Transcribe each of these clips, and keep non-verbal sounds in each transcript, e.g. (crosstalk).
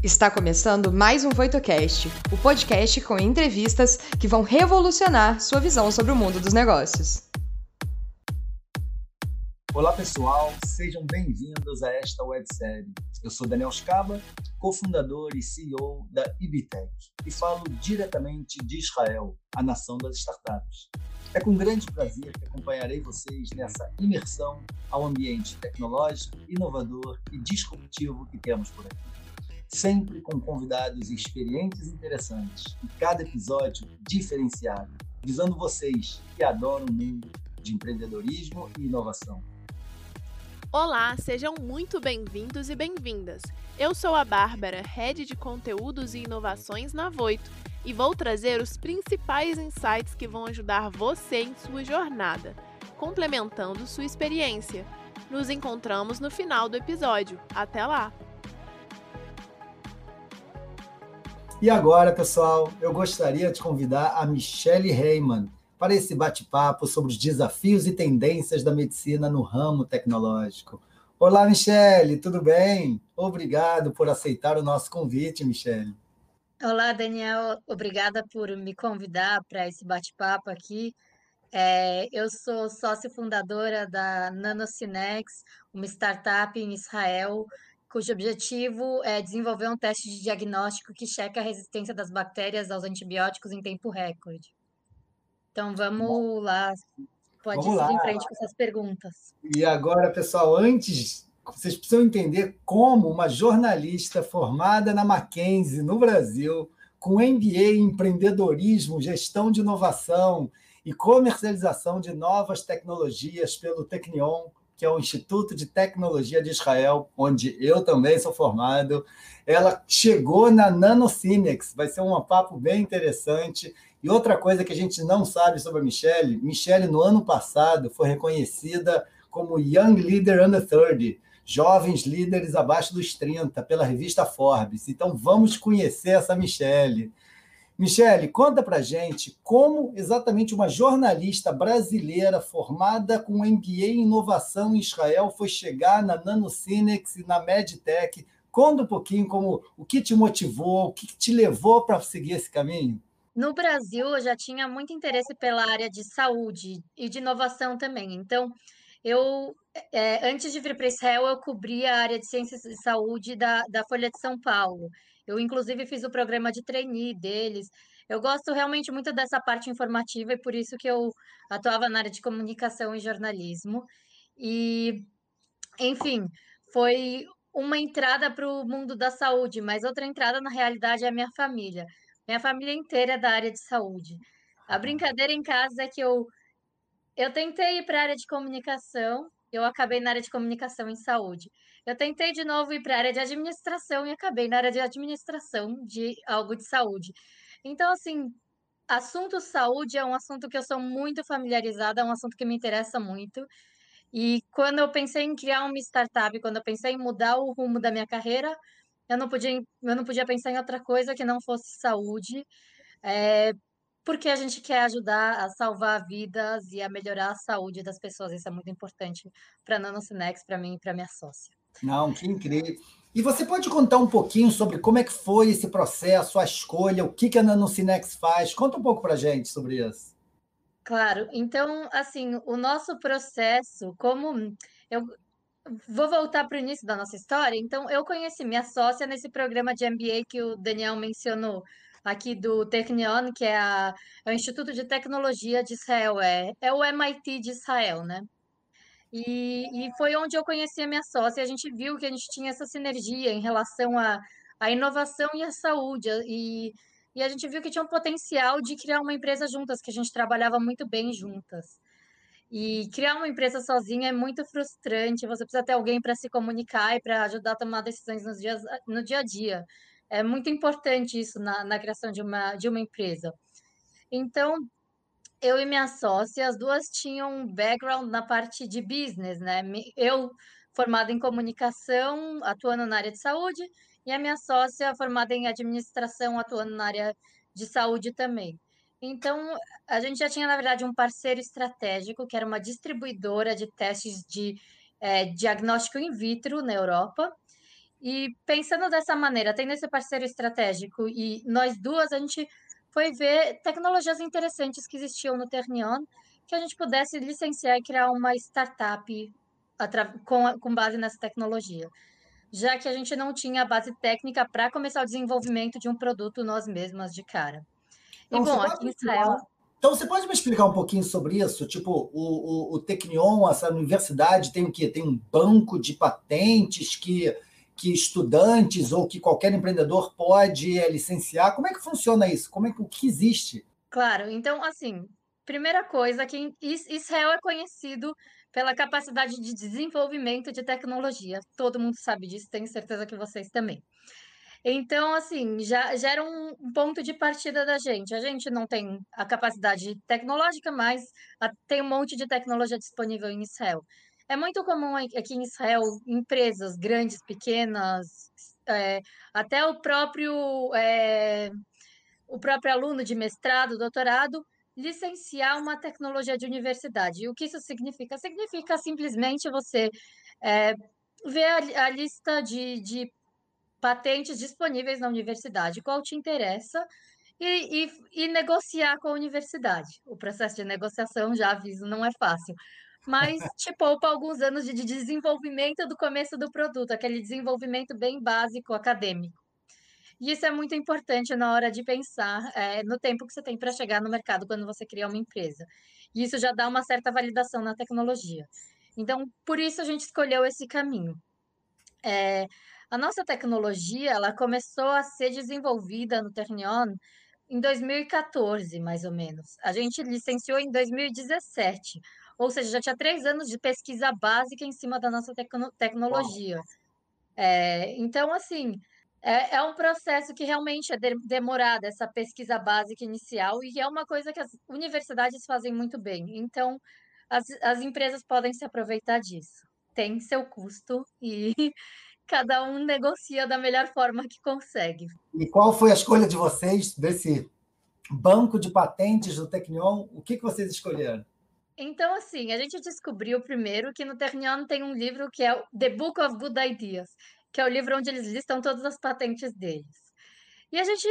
Está começando mais um VoitoCast, o podcast com entrevistas que vão revolucionar sua visão sobre o mundo dos negócios. Olá pessoal, sejam bem-vindos a esta websérie. Eu sou Daniel Scaba, cofundador e CEO da Ibitec e falo diretamente de Israel, a nação das startups. É com grande prazer que acompanharei vocês nessa imersão ao ambiente tecnológico, inovador e disruptivo que temos por aqui. Sempre com convidados experientes e interessantes, e cada episódio diferenciado, visando vocês que adoram o mundo de empreendedorismo e inovação. Olá, sejam muito bem-vindos e bem-vindas. Eu sou a Bárbara, Head de Conteúdos e Inovações na Voito, e vou trazer os principais insights que vão ajudar você em sua jornada, complementando sua experiência. Nos encontramos no final do episódio. Até lá! E agora, pessoal, eu gostaria de convidar a Michelle Heyman para esse bate-papo sobre os desafios e tendências da medicina no ramo tecnológico. Olá, Michelle, tudo bem? Obrigado por aceitar o nosso convite, Michelle. Olá, Daniel. Obrigada por me convidar para esse bate-papo aqui. É, eu sou sócia fundadora da Nanocinex, uma startup em Israel cujo objetivo é desenvolver um teste de diagnóstico que checa a resistência das bactérias aos antibióticos em tempo recorde. Então vamos Bom, lá, pode vamos ir lá. em frente com essas perguntas. E agora, pessoal, antes vocês precisam entender como uma jornalista formada na Mackenzie, no Brasil, com MBA em empreendedorismo, gestão de inovação e comercialização de novas tecnologias pelo Technion, que é o Instituto de Tecnologia de Israel, onde eu também sou formado. Ela chegou na Nanocinex, vai ser um papo bem interessante. E outra coisa que a gente não sabe sobre a Michelle, Michelle, no ano passado, foi reconhecida como Young Leader Under 30, Jovens Líderes Abaixo dos 30, pela revista Forbes. Então, vamos conhecer essa Michelle. Michele, conta para gente como exatamente uma jornalista brasileira formada com MBA em inovação em Israel foi chegar na Nanocinex e na Medtech. Conta um pouquinho como o que te motivou, o que te levou para seguir esse caminho. No Brasil, eu já tinha muito interesse pela área de saúde e de inovação também. Então, eu, é, antes de vir para Israel, eu cobria a área de ciências e saúde da, da Folha de São Paulo. Eu, inclusive, fiz o programa de trainee deles. Eu gosto realmente muito dessa parte informativa e por isso que eu atuava na área de comunicação e jornalismo. E, enfim, foi uma entrada para o mundo da saúde, mas outra entrada, na realidade, é a minha família. Minha família inteira é da área de saúde. A brincadeira em casa é que eu, eu tentei ir para a área de comunicação, eu acabei na área de comunicação em saúde. Eu tentei de novo ir para a área de administração e acabei na área de administração de algo de saúde. Então, assim, assunto saúde é um assunto que eu sou muito familiarizada, é um assunto que me interessa muito. E quando eu pensei em criar uma startup, quando eu pensei em mudar o rumo da minha carreira, eu não podia, eu não podia pensar em outra coisa que não fosse saúde, é, porque a gente quer ajudar a salvar vidas e a melhorar a saúde das pessoas. Isso é muito importante para a Nanocinex, para mim e para minha sócia. Não, que incrível. E você pode contar um pouquinho sobre como é que foi esse processo, a escolha, o que, que a Nanocinex faz? Conta um pouco para gente sobre isso. Claro. Então, assim, o nosso processo, como eu vou voltar para o início da nossa história. Então, eu conheci minha sócia nesse programa de MBA que o Daniel mencionou aqui do Technion, que é, a, é o Instituto de Tecnologia de Israel, é, é o MIT de Israel, né? E, e foi onde eu conheci a minha sócia. A gente viu que a gente tinha essa sinergia em relação à, inovação e à saúde. E, e a gente viu que tinha um potencial de criar uma empresa juntas, que a gente trabalhava muito bem juntas. E criar uma empresa sozinha é muito frustrante. Você precisa ter alguém para se comunicar e para ajudar a tomar decisões nos dias, no dia a dia. É muito importante isso na, na criação de uma, de uma empresa. Então, eu e minha sócia, as duas tinham um background na parte de business, né? Eu formada em comunicação, atuando na área de saúde, e a minha sócia formada em administração, atuando na área de saúde também. Então, a gente já tinha, na verdade, um parceiro estratégico, que era uma distribuidora de testes de é, diagnóstico in vitro na Europa, E pensando dessa maneira, tendo esse parceiro estratégico e nós duas, a gente foi ver tecnologias interessantes que existiam no Ternion, que a gente pudesse licenciar e criar uma startup com, com base nessa tecnologia, já que a gente não tinha a base técnica para começar o desenvolvimento de um produto nós mesmas de cara. Então, e bom, aqui em Israel. Então, você pode me explicar um pouquinho sobre isso? Tipo, o, o, o Technion, essa universidade, tem o quê? Tem um banco de patentes que que estudantes ou que qualquer empreendedor pode é, licenciar? Como é que funciona isso? Como é que o que existe? Claro, então assim, primeira coisa que Israel é conhecido pela capacidade de desenvolvimento de tecnologia. Todo mundo sabe disso, tenho certeza que vocês também. Então, assim, já, já era um ponto de partida da gente. A gente não tem a capacidade tecnológica, mas tem um monte de tecnologia disponível em Israel. É muito comum aqui em Israel, empresas grandes, pequenas, é, até o próprio, é, o próprio aluno de mestrado, doutorado, licenciar uma tecnologia de universidade. E o que isso significa? Significa simplesmente você é, ver a, a lista de, de patentes disponíveis na universidade, qual te interessa, e, e, e, negociar com a universidade. O processo de negociação, já aviso, não é fácil mas te poupa alguns anos de desenvolvimento do começo do produto, aquele desenvolvimento bem básico, acadêmico. E isso é muito importante na hora de pensar é, no tempo que você tem para chegar no mercado quando você cria uma empresa. E isso já dá uma certa validação na tecnologia. Então, por isso a gente escolheu esse caminho. É, a nossa tecnologia ela começou a ser desenvolvida no Ternion em 2014, mais ou menos. A gente licenciou em 2017 ou seja, já tinha três anos de pesquisa básica em cima da nossa tecno tecnologia. É, então, assim, é, é, um processo que realmente é de, demorado, essa pesquisa básica inicial, e é uma coisa que as universidades fazem muito bem. Então, as, as empresas podem se aproveitar disso. Tem seu custo e (laughs) cada um negocia da melhor forma que consegue. E qual foi a escolha de vocês desse banco de patentes do Tecnion? O que, que vocês escolheram? Então, assim, a gente descobriu primeiro que no Ternion tem um livro que é The Book of Good Ideas, que é o livro onde eles listam todas as patentes deles. E a gente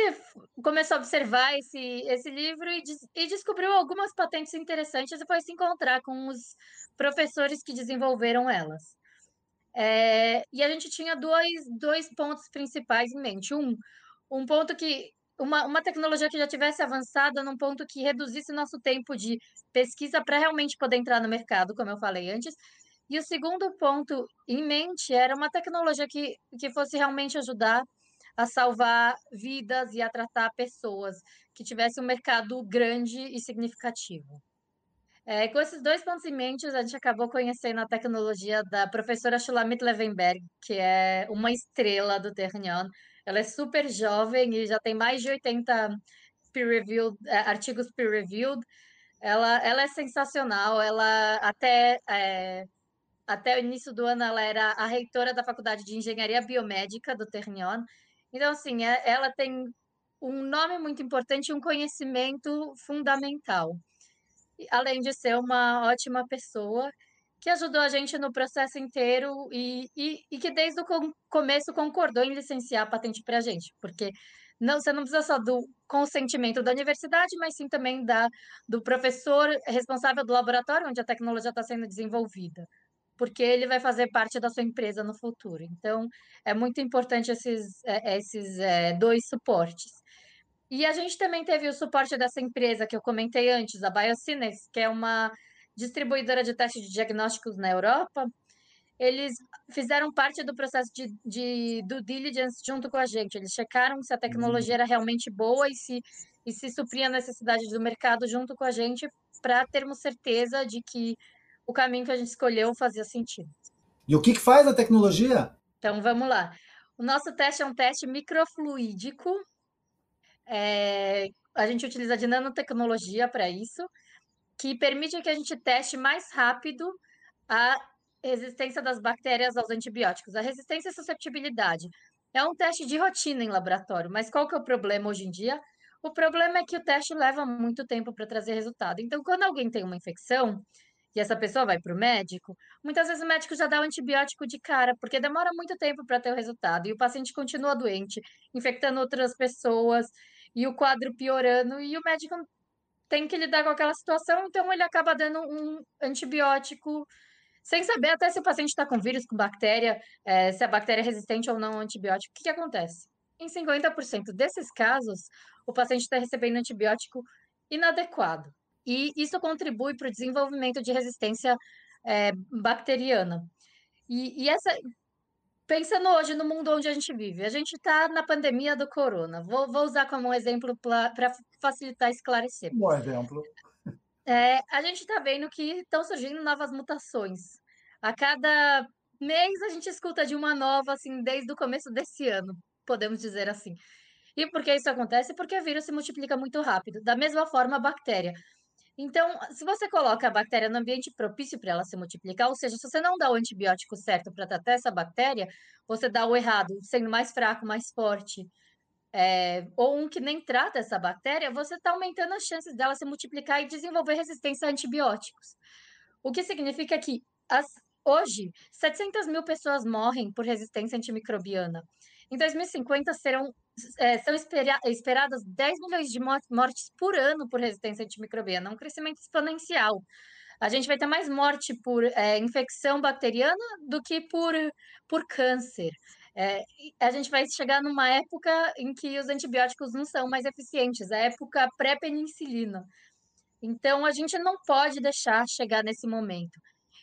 começou a observar esse, esse livro e, e descobriu algumas patentes interessantes e foi se encontrar com os professores que desenvolveram elas. É, e a gente tinha dois, dois pontos principais em mente. Um, um ponto que uma, uma tecnologia que já tivesse avançada num ponto que reduzisse nosso tempo de pesquisa para realmente poder entrar no mercado, como eu falei antes. E o segundo ponto em mente era uma tecnologia que, que fosse realmente ajudar a salvar vidas e a tratar pessoas, que tivesse um mercado grande e significativo. É, com esses dois pontos em mente, a gente acabou conhecendo a tecnologia da professora Shulamit Levenberg, que é uma estrela do Ternion, ela é super jovem e já tem mais de 80 peer-reviewed, é, artigos peer-reviewed. Ela, ela é sensacional. Ela até é, até o início do ano ela era a reitora da Faculdade de Engenharia Biomédica do Ternion. Então assim, é, ela tem um nome muito importante e um conhecimento fundamental. Além de ser uma ótima pessoa que ajudou a gente no processo inteiro e, e, e que desde o começo concordou em licenciar a patente para a gente, porque não, você não precisa só do consentimento da universidade, mas sim também da, do professor responsável do laboratório onde a tecnologia está sendo desenvolvida, porque ele vai fazer parte da sua empresa no futuro. Então, é muito importante esses, é, esses é, dois suportes. E a gente também teve o suporte dessa empresa que eu comentei antes, a Biocinex, que é uma distribuidora de testes de diagnósticos na Europa, eles fizeram parte do processo de, de due diligence junto com a gente. Eles checaram se a tecnologia era realmente boa e se, e se supria a necessidade do mercado junto com a gente para termos certeza de que o caminho que a gente escolheu fazia sentido. E o que, que faz a tecnologia? Então, vamos lá. O nosso teste é um teste microfluídico. É, a gente utiliza de nanotecnologia para isso que permite que a gente teste mais rápido a resistência das bactérias aos antibióticos. A resistência e susceptibilidade é um teste de rotina em laboratório, mas qual que é o problema hoje em dia? O problema é que o teste leva muito tempo para trazer resultado. Então, quando alguém tem uma infecção e essa pessoa vai para o médico, muitas vezes o médico já dá o antibiótico de cara, porque demora muito tempo para ter o resultado, e o paciente continua doente, infectando outras pessoas, e o quadro piorando, e o médico tem que lidar com aquela situação, então ele acaba dando um antibiótico sem saber até se o paciente está com vírus, com bactéria, é, se a bactéria é resistente ou não ao antibiótico. O que, que acontece? Em 50% desses casos, o paciente está recebendo antibiótico inadequado. E isso contribui para o desenvolvimento de resistência é, bacteriana. E, e, essa, pensando hoje no mundo onde a gente vive, a gente está na pandemia do corona. Vou, vou usar como um exemplo para facilitar esclarecer. Um bom exemplo. É, a gente está vendo que estão surgindo novas mutações. A cada mês a gente escuta de uma nova, assim, desde o começo desse ano, podemos dizer assim. E por que isso acontece? Porque o vírus se multiplica muito rápido. Da mesma forma, a bactéria. Então, se você coloca a bactéria no ambiente propício para ela se multiplicar, ou seja, se você não dá o antibiótico certo para tratar essa bactéria, você dá o errado, sendo mais fraco, mais forte, é, ou um que nem trata essa bactéria, você está aumentando as chances dela se multiplicar e desenvolver resistência a antibióticos. O que significa que as, hoje 700 mil pessoas morrem por resistência antimicrobiana. Em 2050 serão é, são espera esperadas 10 milhões de mortes por ano por resistência antimicrobiana, um crescimento exponencial. A gente vai ter mais morte por é, infecção bacteriana do que por, por câncer. É, a gente vai chegar numa época em que os antibióticos não são mais eficientes, a época pré-penicilina. Então, a gente não pode deixar chegar nesse momento.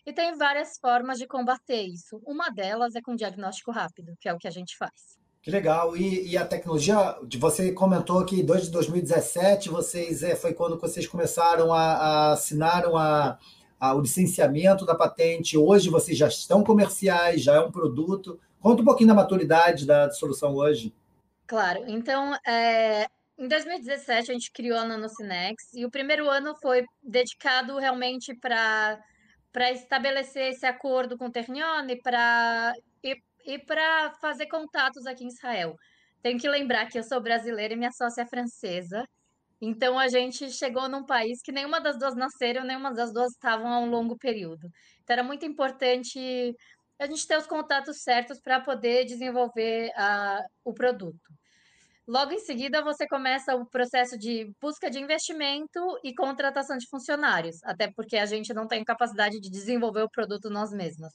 E tem várias formas de combater isso. Uma delas é com diagnóstico rápido, que é o que a gente faz. Que legal. E, e a tecnologia, você comentou que desde 2017 vocês é, foi quando vocês começaram a, a assinaram a, a, o licenciamento da patente. Hoje vocês já estão comerciais, já é um produto. Conta um pouquinho da maturidade da solução hoje. Claro. Então, é, em 2017 a gente criou a Nanocinex e o primeiro ano foi dedicado realmente para para estabelecer esse acordo com o Ternione, para e para fazer contatos aqui em Israel. Tenho que lembrar que eu sou brasileira e minha sócia é francesa. Então a gente chegou num país que nenhuma das duas nasceram, nenhuma das duas estavam há um longo período. Então era muito importante a gente ter os contatos certos para poder desenvolver o produto. Logo em seguida, você começa o processo de busca de investimento e contratação de funcionários, até porque a gente não tem capacidade de desenvolver o produto nós mesmas.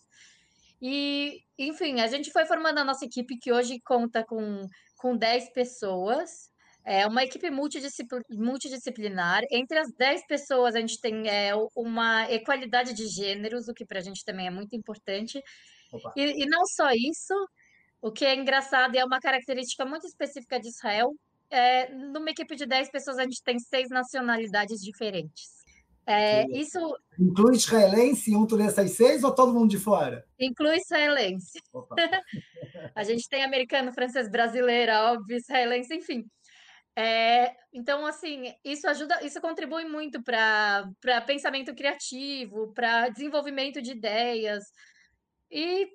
E, enfim, a gente foi formando a nossa equipe, que hoje conta com, com 10 pessoas. É uma equipe multidisciplinar. Entre as 10 pessoas, a gente tem é, uma equalidade de gêneros, o que para a gente também é muito importante. E, e, não só isso, o que é engraçado e é uma característica muito específica de Israel, é, numa equipe de 10 pessoas, a gente tem seis nacionalidades diferentes. É, isso inclui israelense um dessas seis ou todo mundo de fora? Inclui israelense. (laughs) a gente tem americano, francês, brasileira, óbvio, israelense, enfim. É, então, assim, isso ajuda, isso contribui muito para pensamento criativo, para desenvolvimento de ideias e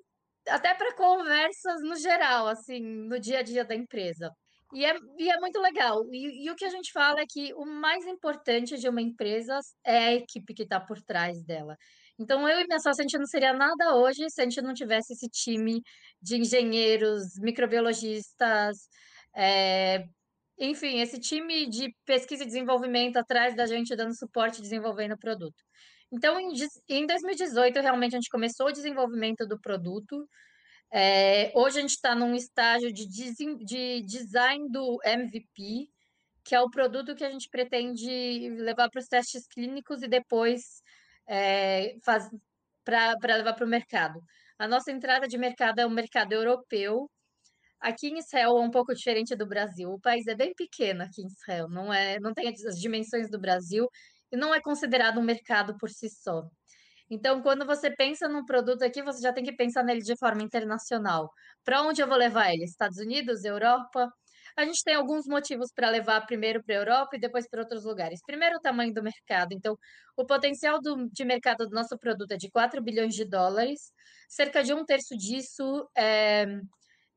até para conversas no geral, assim, no dia a dia da empresa. E é, e é muito legal. E, e, o que a gente fala é que o mais importante de uma empresa é a equipe que está por trás dela. Então, eu e minha sócia, a gente não seria nada hoje se a gente não tivesse esse time de engenheiros, microbiologistas, é, enfim, esse time de pesquisa e desenvolvimento atrás da gente, dando suporte e desenvolvendo o produto. Então, em, em 2018, realmente, a gente começou o desenvolvimento do produto. É, hoje a gente está num estágio de, de design do MVP, que é o produto que a gente pretende levar para os testes clínicos e depois é, para levar para o mercado. A nossa entrada de mercado é o mercado europeu. Aqui em Israel é um pouco diferente do Brasil. O país é bem pequeno aqui em Israel, não é, não tem as dimensões do Brasil e não é considerado um mercado por si só. Então, quando você pensa num produto aqui, você já tem que pensar nele de forma internacional. Para onde eu vou levar ele? Estados Unidos, Europa? A gente tem alguns motivos para levar primeiro para a Europa e depois para outros lugares. Primeiro, o tamanho do mercado. Então, o potencial do, de mercado do nosso produto é de 4 bilhões de dólares. Cerca de um terço disso é,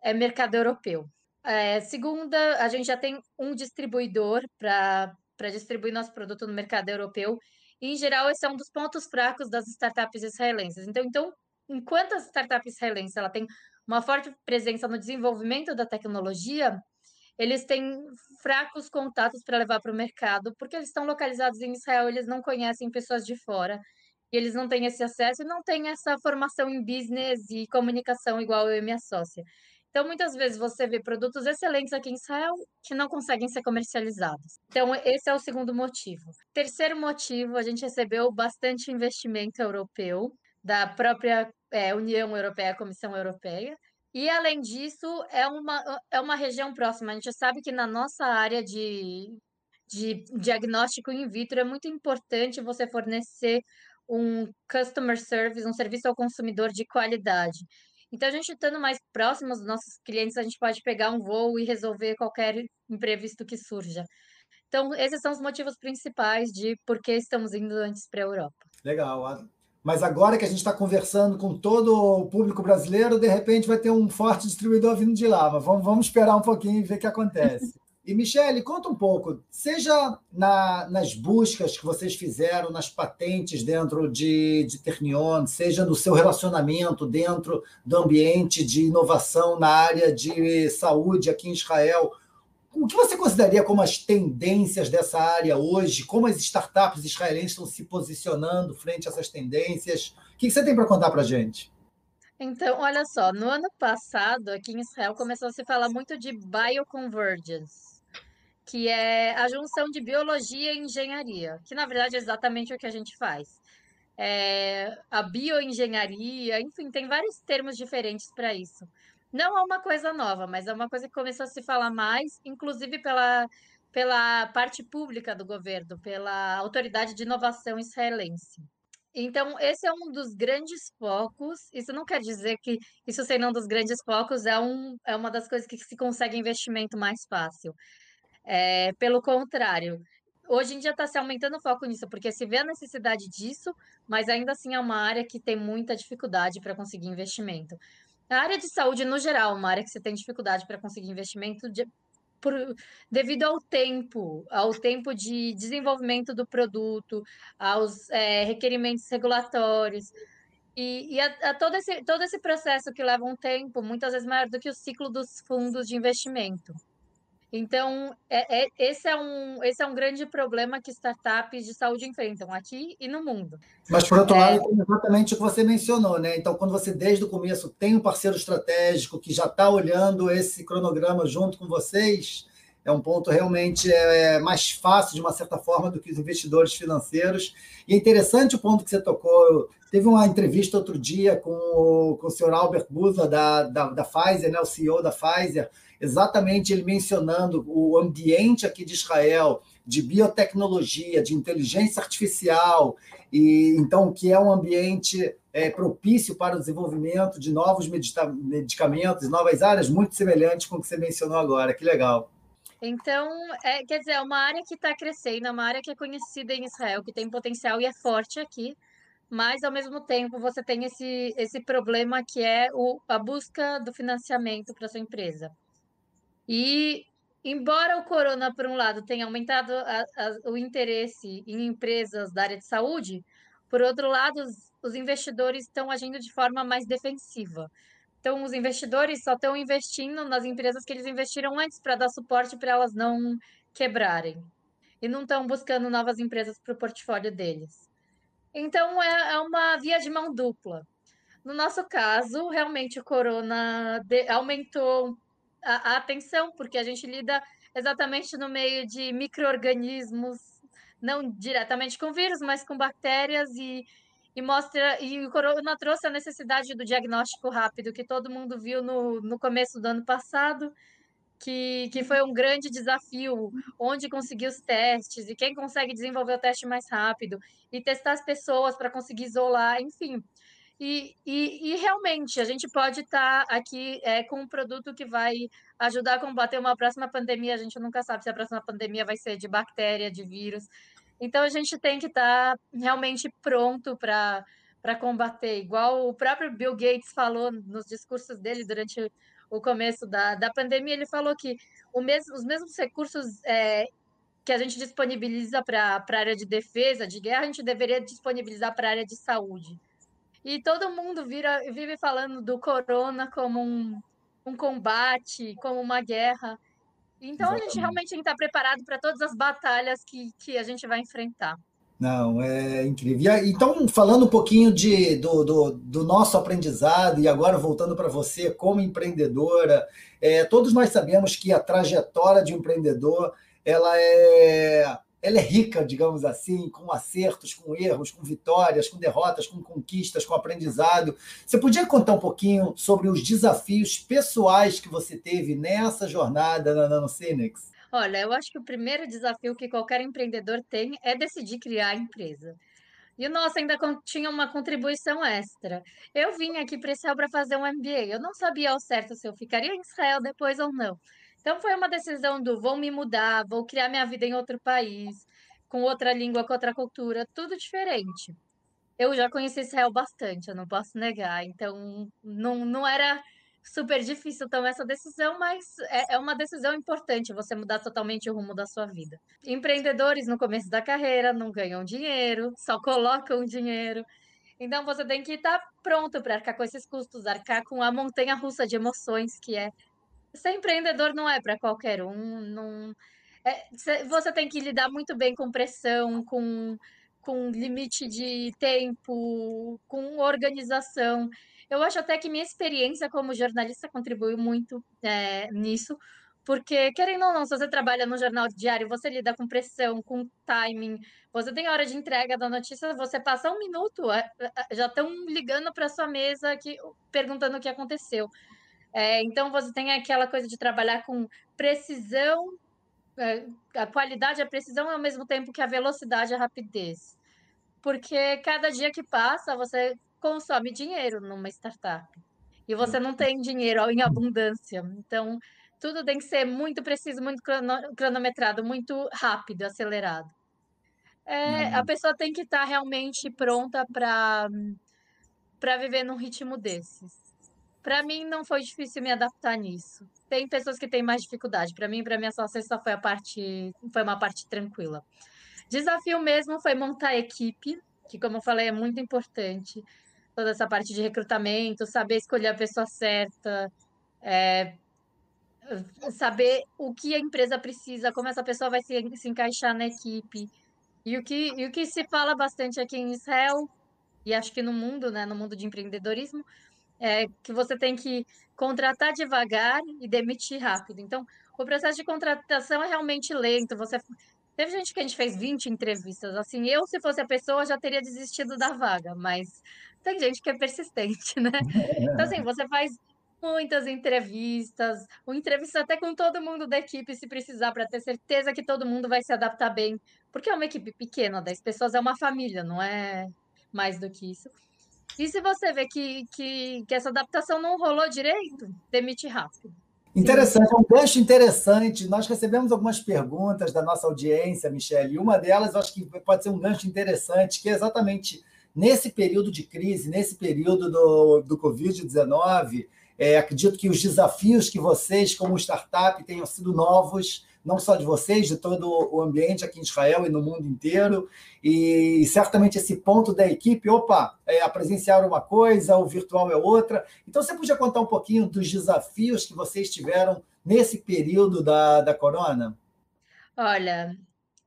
é mercado europeu. É, segunda, a gente já tem um distribuidor para distribuir nosso produto no mercado europeu E, em geral, esse é um dos pontos fracos das startups israelenses. Então, então enquanto a startup israelense ela tem uma forte presença no desenvolvimento da tecnologia, eles têm fracos contatos para levar para o mercado, porque eles estão localizados em Israel, eles não conhecem pessoas de fora, e eles não têm esse acesso e não têm essa formação em business e comunicação igual eu e minha sócia. Então, muitas vezes você vê produtos excelentes aqui em Israel que não conseguem ser comercializados. Então, esse é o segundo motivo. Terceiro motivo, a gente recebeu bastante investimento europeu da própria é, União Europeia, Comissão Europeia. E, além disso, é uma, é uma região próxima. A gente sabe que na nossa área de, de diagnóstico in vitro é muito importante você fornecer um customer service, um serviço ao consumidor de qualidade. Então, a gente estando mais próximo dos nossos clientes, a gente pode pegar um voo e resolver qualquer imprevisto que surja. Então, esses são os motivos principais de por que estamos indo antes para a Europa. Legal. Mas agora que a gente está conversando com todo o público brasileiro, de repente vai ter um forte distribuidor vindo de lá. Mas vamos, vamos esperar um pouquinho e ver o que acontece. (laughs) E, Michele, conta um pouco, seja na, nas buscas que vocês fizeram, nas patentes dentro de, de Ternion, seja no seu relacionamento dentro do ambiente de inovação na área de saúde aqui em Israel, o que você consideraria como as tendências dessa área hoje? Como as startups israelenses estão se posicionando frente a essas tendências? O que você tem para contar para a gente? Então, olha só, no ano passado, aqui em Israel, começou a se falar muito de bioconvergence que é a junção de biologia e engenharia, que na verdade é exatamente o que a gente faz. É, a bioengenharia, enfim, tem vários termos diferentes para isso. Não é uma coisa nova, mas é uma coisa que começou a se falar mais, inclusive pela, pela parte pública do governo, pela Autoridade de Inovação Israelense. Então, esse é um dos grandes focos. Isso não quer dizer que isso sendo um dos grandes focos é, um, é uma das coisas que se consegue investimento mais fácil. É, pelo contrário, hoje em dia está se aumentando o foco nisso, porque se vê a necessidade disso, mas ainda assim é uma área que tem muita dificuldade para conseguir investimento. A área de saúde, no geral, é uma área que você tem dificuldade para conseguir investimento de, por, devido ao tempo, ao tempo de desenvolvimento do produto, aos é, requerimentos regulatórios. E, e a, a, todo, esse, todo esse processo que leva um tempo, muitas vezes maior do que o ciclo dos fundos de investimento. Então, é, é, esse, é um, esse é um grande problema que startups de saúde enfrentam aqui e no mundo. Mas, por outro é... lado, é exatamente o que você mencionou, né? Então, quando você, desde o começo, tem um parceiro estratégico que já está olhando esse cronograma junto com vocês, é um ponto realmente é, mais fácil, de uma certa forma, do que os investidores financeiros. E é interessante o ponto que você tocou. Teve uma entrevista outro dia com o, com o senhor Albert Buza, da, da, da Pfizer, né? o CEO da Pfizer, exatamente ele mencionando o ambiente aqui de Israel de biotecnologia, de inteligência artificial, e então que é um ambiente é, propício para o desenvolvimento de novos medicamentos, novas áreas, muito semelhante com o que você mencionou agora. Que legal. Então, é, quer dizer, é uma área que está crescendo, é uma área que é conhecida em Israel, que tem potencial e é forte aqui, mas ao mesmo tempo você tem esse, esse problema que é o, a busca do financiamento para sua empresa. E, embora o corona, por um lado, tenha aumentado a, a, o interesse em empresas da área de saúde, por outro lado, os, os investidores estão agindo de forma mais defensiva. Então, os investidores só estão investindo nas empresas que eles investiram antes para dar suporte para elas não quebrarem. E não estão buscando novas empresas para o portfólio deles. Então, é, é, uma via de mão dupla. No nosso caso, realmente o corona aumentou a, a atenção, porque a gente lida exatamente no meio de micro-organismos, não diretamente com vírus, mas com bactérias e, e mostra e o corona trouxe a necessidade do diagnóstico rápido que todo mundo viu no, no começo do ano passado, que, que foi um grande desafio, onde conseguir os testes e quem consegue desenvolver o teste mais rápido e testar as pessoas para conseguir isolar, enfim. E, e, e, realmente a gente pode estar tá aqui é, com um produto que vai ajudar a combater uma próxima pandemia. A gente nunca sabe se a próxima pandemia vai ser de bactéria, de vírus. Então a gente tem que estar tá realmente pronto para para combater, igual o próprio Bill Gates falou nos discursos dele durante o começo da, da pandemia, ele falou que mesmo, os mesmos recursos é, que a gente disponibiliza para a área de defesa, de guerra, a gente deveria disponibilizar para a área de saúde. E todo mundo vira, vive falando do corona como um, um combate, como uma guerra. Então Exatamente. a gente realmente tem que estar preparado para todas as batalhas que, que a gente vai enfrentar. Não, é incrível. Então, falando um pouquinho de, do, do, do nosso aprendizado, e agora voltando para você como empreendedora, é, todos nós sabemos que a trajetória de um empreendedor ela é, ela é rica, digamos assim, com acertos, com erros, com vitórias, com derrotas, com conquistas, com aprendizado. Você podia contar um pouquinho sobre os desafios pessoais que você teve nessa jornada na NanoCinex? Olha, eu acho que o primeiro desafio que qualquer empreendedor tem é decidir criar a empresa. E o nosso ainda tinha uma contribuição extra. Eu vim aqui para Israel para fazer um MBA. Eu não sabia ao certo se eu ficaria em Israel depois ou não. Então foi uma decisão do vou me mudar, vou criar minha vida em outro país, com outra língua, com outra cultura, tudo diferente. Eu já conheci Israel bastante, eu não posso negar. Então não, não era super difícil tomar essa decisão, mas é, é uma decisão importante você mudar totalmente o rumo da sua vida. Empreendedores no começo da carreira não ganham dinheiro, só colocam dinheiro. Então você tem que estar pronto para arcar com esses custos, arcar com a montanha russa de emoções que é. Ser empreendedor não é para qualquer um, não. É, você tem que lidar muito bem com pressão, com, com limite de tempo, com organização. Eu acho até que minha experiência como jornalista contribuiu muito é, nisso, porque, querendo ou não, se você trabalha no jornal diário, você lida com pressão, com timing, você tem hora de entrega da notícia, você passa um minuto, é, é, já estão ligando para sua mesa que, perguntando o que aconteceu. É, então, você tem aquela coisa de trabalhar com precisão, é, a qualidade, a precisão, ao mesmo tempo que a velocidade a rapidez. Porque cada dia que passa, você consome dinheiro numa startup. E você não tem dinheiro em abundância. Então, tudo tem que ser muito preciso, muito cronometrado, muito rápido, acelerado. É, a pessoa tem que estar tá realmente pronta para viver num ritmo desses. Para mim, não foi difícil me adaptar nisso. Tem pessoas que têm mais dificuldade. Para mim, para minha sócia, só foi a parte, foi uma parte tranquila. Desafio mesmo foi montar a equipe, que, como eu falei, é muito importante toda essa parte de recrutamento, saber escolher a pessoa certa, é, saber o que a empresa precisa, como essa pessoa vai se, se encaixar na equipe. E o, que, e o que se fala bastante aqui em Israel, e acho que no mundo, né, no mundo de empreendedorismo, é que você tem que contratar devagar e demitir rápido. Então, o processo de contratação é realmente lento. Você Teve gente que a gente fez 20 entrevistas. Assim, eu, se fosse a pessoa, já teria desistido da vaga, mas tem gente que é persistente, né? (laughs) Então, assim, você faz muitas entrevistas, uma entrevista até com todo mundo da equipe, se precisar, para ter certeza que todo mundo vai se adaptar bem. Porque é uma equipe pequena, 10 pessoas é uma família, não é mais do que isso. E se você vê que, que, que essa adaptação não rolou direito, demite rápido. Interessante, é um gancho interessante. Nós recebemos algumas perguntas da nossa audiência, Michelle, e uma delas eu acho que pode ser um gancho interessante, que é exatamente nesse período de crise, nesse período do, do Covid-19, é, acredito que os desafios que vocês, como startup, tenham sido novos não só de vocês, de todo o ambiente aqui em Israel e no mundo inteiro. E certamente esse ponto da equipe, opa, é, a presencial é uma coisa, o virtual é outra. Então, você podia contar um pouquinho dos desafios que vocês tiveram nesse período da, da corona? Olha,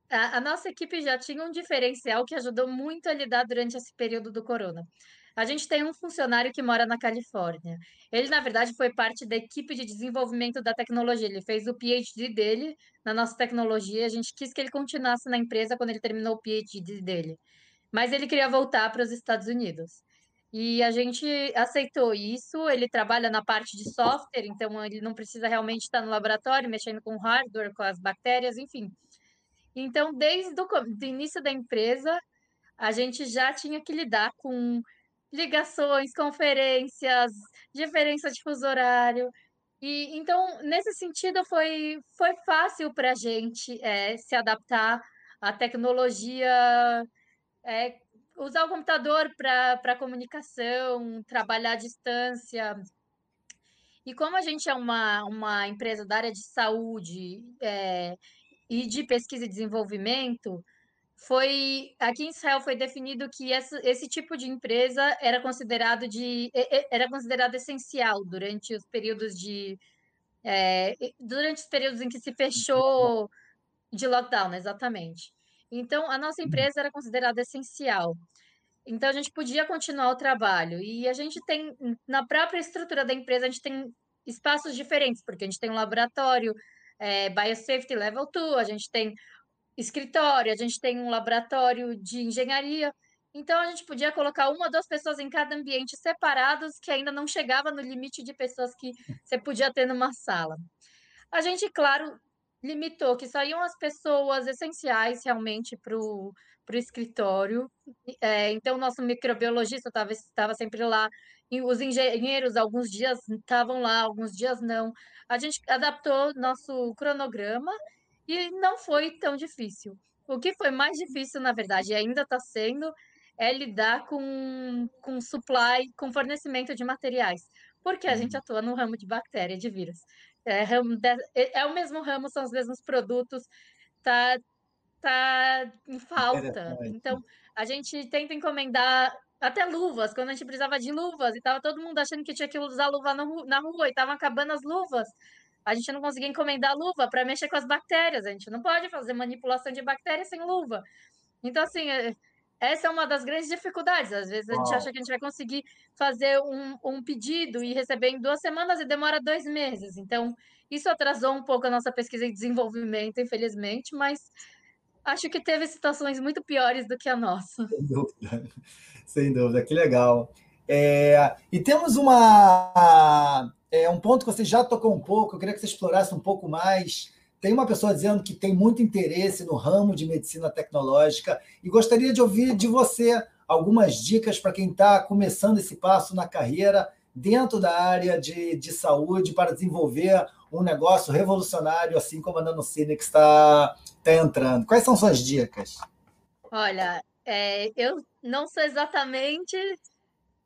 a, a nossa equipe já tinha um diferencial que ajudou muito a lidar durante esse período do corona. A gente tem um funcionário que mora na Califórnia. Ele, na verdade, foi parte da equipe de desenvolvimento da tecnologia. Ele fez o PhD dele na nossa tecnologia. A gente quis que ele continuasse na empresa quando ele terminou o PhD dele. Mas ele queria voltar para os Estados Unidos. E a gente aceitou isso. Ele trabalha na parte de software, então ele não precisa realmente estar no laboratório mexendo com hardware, com as bactérias, enfim. Então, desde o início da empresa, a gente já tinha que lidar com ligações, conferências, diferença de fuso horário. E então, nesse sentido, foi, foi fácil para a gente é, se adaptar à tecnologia, é, usar o computador para comunicação, trabalhar à distância. E como a gente é uma, uma empresa da área de saúde, é, e de pesquisa e desenvolvimento, foi aqui em Israel foi definido que esse, esse tipo de empresa era considerado de era considerado essencial durante os períodos de é, durante os períodos em que se fechou de lockdown, exatamente. Então, a nossa empresa era considerada essencial. Então, a gente podia continuar o trabalho. E a gente tem, na própria estrutura da empresa, a gente tem espaços diferentes, porque a gente tem um laboratório é, Biosafety Level 2, a gente tem escritório, a gente tem um laboratório de engenharia. Então, a gente podia colocar uma ou duas pessoas em cada ambiente separados, que ainda não chegava no limite de pessoas que você podia ter numa sala. A gente, claro, limitou que só iam as pessoas essenciais realmente para o escritório. É, então, nosso microbiologista estava sempre lá, e os engenheiros, alguns dias estavam lá, alguns dias não. A gente adaptou nosso cronograma e não foi tão difícil. O que foi mais difícil, na verdade, e ainda está sendo, é lidar com, com supply, com fornecimento de materiais, porque a gente uhum. atua no ramo de bactéria, de vírus. É, é, é o mesmo ramo, são os mesmos produtos, tá, tá em falta. Então, a gente tenta encomendar até luvas, quando a gente precisava de luvas, e tava todo mundo achando que tinha que usar luva na rua, e estavam acabando as luvas. A gente não conseguia encomendar luva para mexer com as bactérias, a gente não pode fazer manipulação de bactérias sem luva. Então, assim, é, essa é uma das grandes dificuldades. Às vezes a gente acha que a gente vai conseguir fazer um, um pedido e receber em duas semanas e demora dois meses. Então, isso atrasou um pouco a nossa pesquisa e desenvolvimento, infelizmente, mas acho que teve situações muito piores do que a nossa. Sem dúvida, sem dúvida, que legal. É, e temos uma é, um ponto que você já tocou um pouco, eu queria que você explorasse um pouco mais. Tem uma pessoa dizendo que tem muito interesse no ramo de medicina tecnológica e gostaria de ouvir de você algumas dicas para quem está começando esse passo na carreira dentro da área de, de saúde para desenvolver um negócio revolucionário, assim como a Nanocine está está entrando. Quais são suas dicas? Olha, é, eu não sou exatamente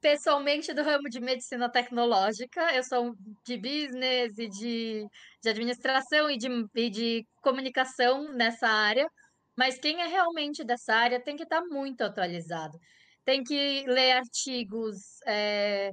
pessoalmente do ramo de medicina tecnológica, eu sou de business e de, de administração e de, e de comunicação nessa área, mas quem é realmente dessa área tem que estar muito atualizado. Tem que ler artigos, é,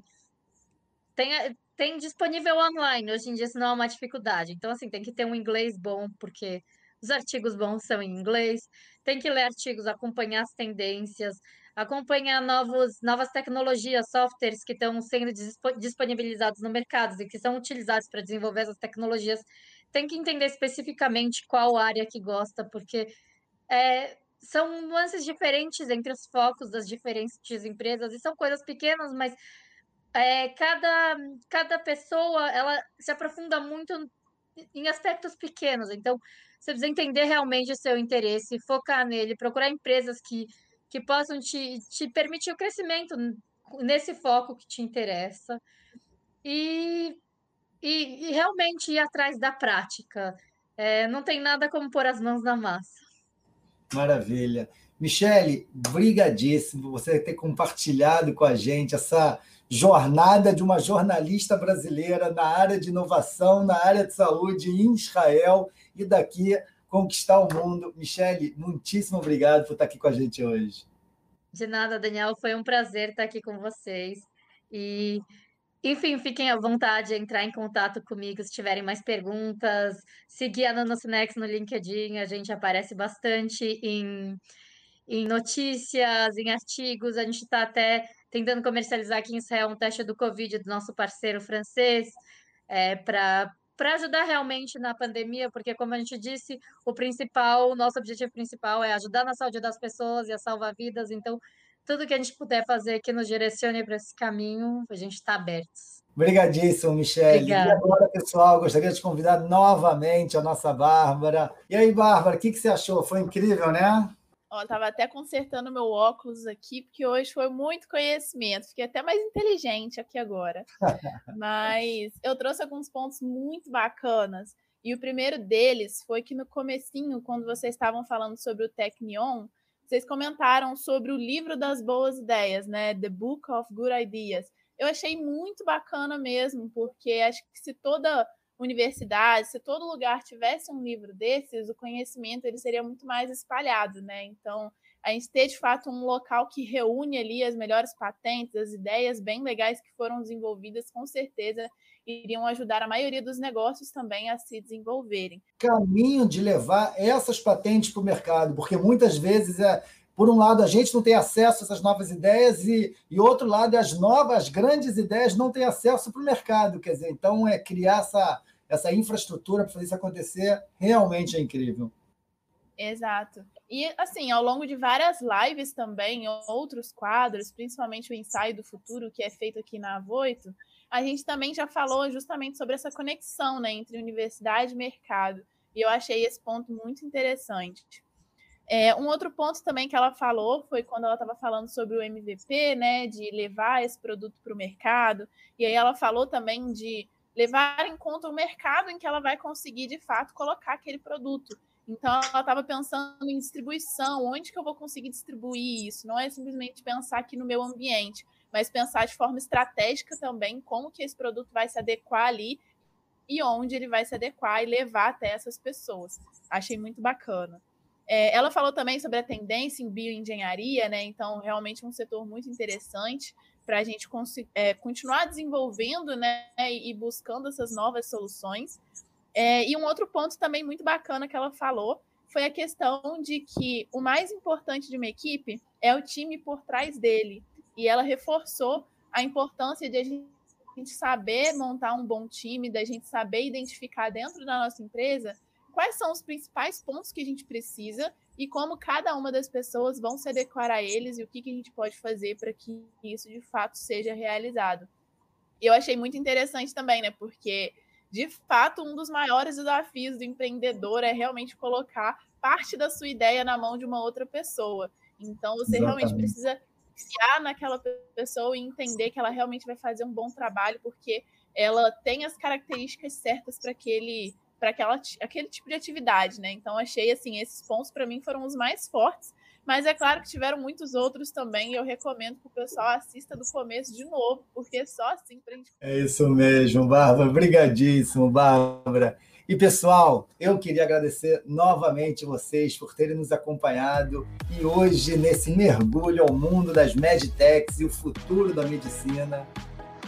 tem, tem disponível online, hoje em dia isso não é uma dificuldade. Então, assim, tem que ter um inglês bom, porque os artigos bons são em inglês, tem que ler artigos, acompanhar as tendências, acompanhar novos, novas tecnologias, softwares que estão sendo disponibilizados no mercado e que são utilizados para desenvolver essas tecnologias. Tem que entender especificamente qual área que gosta, porque é, são nuances diferentes entre os focos das diferentes empresas e são coisas pequenas, mas é, cada, cada pessoa ela se aprofunda muito em aspectos pequenos. Então, você precisa entender realmente o seu interesse, focar nele, procurar empresas que, que possam te, te permitir o crescimento nesse foco que te interessa. E, e, e realmente ir atrás da prática. É, não tem nada como pôr as mãos na massa. Maravilha. Michele, brigadíssimo você ter compartilhado com a gente essa jornada de uma jornalista brasileira na área de inovação, na área de saúde em Israel e daqui conquistar o mundo. Michele, muitíssimo obrigado por estar aqui com a gente hoje. De nada, Daniel. Foi um prazer estar aqui com vocês. E, enfim, fiquem à vontade de entrar em contato comigo se tiverem mais perguntas. Seguir a Nanocinex no LinkedIn, a gente aparece bastante em, em notícias, em artigos. A gente está até tentando comercializar aqui em Israel um teste do Covid do nosso parceiro francês, é, para para ajudar realmente na pandemia, porque como a gente disse, o principal, o nosso objetivo principal é ajudar na saúde das pessoas e a salvar vidas. Então, tudo que a gente puder fazer que nos direcione para esse caminho, a gente está aberto. Obrigadíssimo, Michelle. Obrigada. E agora, pessoal, gostaria de convidar novamente a nossa Bárbara. E aí, Bárbara, o que, que você achou? Foi incrível, né? Ó, tava até consertando meu óculos aqui, porque hoje foi muito conhecimento. Fiquei até mais inteligente aqui agora. (laughs) Mas eu trouxe alguns pontos muito bacanas. E o primeiro deles foi que no comecinho, quando vocês estavam falando sobre o Technion, vocês comentaram sobre o livro das boas ideias, né? The Book of Good Ideas. Eu achei muito bacana mesmo, porque acho que se toda universidades, se todo lugar tivesse um livro desses, o conhecimento ele seria muito mais espalhado, né? Então, a gente ter de fato um local que reúne ali as melhores patentes, as ideias bem legais que foram desenvolvidas, com certeza iriam ajudar a maioria dos negócios também a se desenvolverem. Caminho de levar essas patentes para o mercado, porque muitas vezes é, por um lado, a gente não tem acesso a essas novas ideias e, e outro lado, as novas grandes ideias não têm acesso para o mercado. Quer dizer, então é criar essa, essa infraestrutura para fazer isso acontecer realmente é incrível. Exato. E assim, ao longo de várias lives também, outros quadros, principalmente o ensaio do futuro que é feito aqui na Avoito, a gente também já falou justamente sobre essa conexão né, entre universidade e mercado. E eu achei esse ponto muito interessante. É, um outro ponto também que ela falou foi quando ela estava falando sobre o MVP, né, de levar esse produto para o mercado. E aí ela falou também de levar em conta o mercado em que ela vai conseguir de fato colocar aquele produto. Então ela estava pensando em distribuição, onde que eu vou conseguir distribuir isso? Não é simplesmente pensar aqui no meu ambiente, mas pensar de forma estratégica também como que esse produto vai se adequar ali e onde ele vai se adequar e levar até essas pessoas. Achei muito bacana. É, ela falou também sobre a tendência em bioengenharia, né? Então, realmente um setor muito interessante para a gente é, continuar desenvolvendo né, e buscando essas novas soluções. É, e um outro ponto também muito bacana que ela falou foi a questão de que o mais importante de uma equipe é o time por trás dele. E ela reforçou a importância de a gente saber montar um bom time, da gente saber identificar dentro da nossa empresa quais são os principais pontos que a gente precisa e como cada uma das pessoas vão se adequar a eles e o que, que a gente pode fazer para que isso de fato seja realizado. E eu achei muito interessante também, né? Porque, de fato, um dos maiores desafios do empreendedor é realmente colocar parte da sua ideia na mão de uma outra pessoa. Então, você Exatamente. realmente precisa confiar naquela pessoa e entender que ela realmente vai fazer um bom trabalho, porque ela tem as características certas para aquele para aquele tipo de atividade, né? Então achei assim, esses pontos para mim foram os mais fortes, mas é claro que tiveram muitos outros também, e eu recomendo que o pessoal assista do começo de novo, porque é só assim para gente É isso mesmo, Bárbara, brigadíssimo, Bárbara. E pessoal, eu queria agradecer novamente vocês por terem nos acompanhado e hoje nesse mergulho ao mundo das medtechs e o futuro da medicina.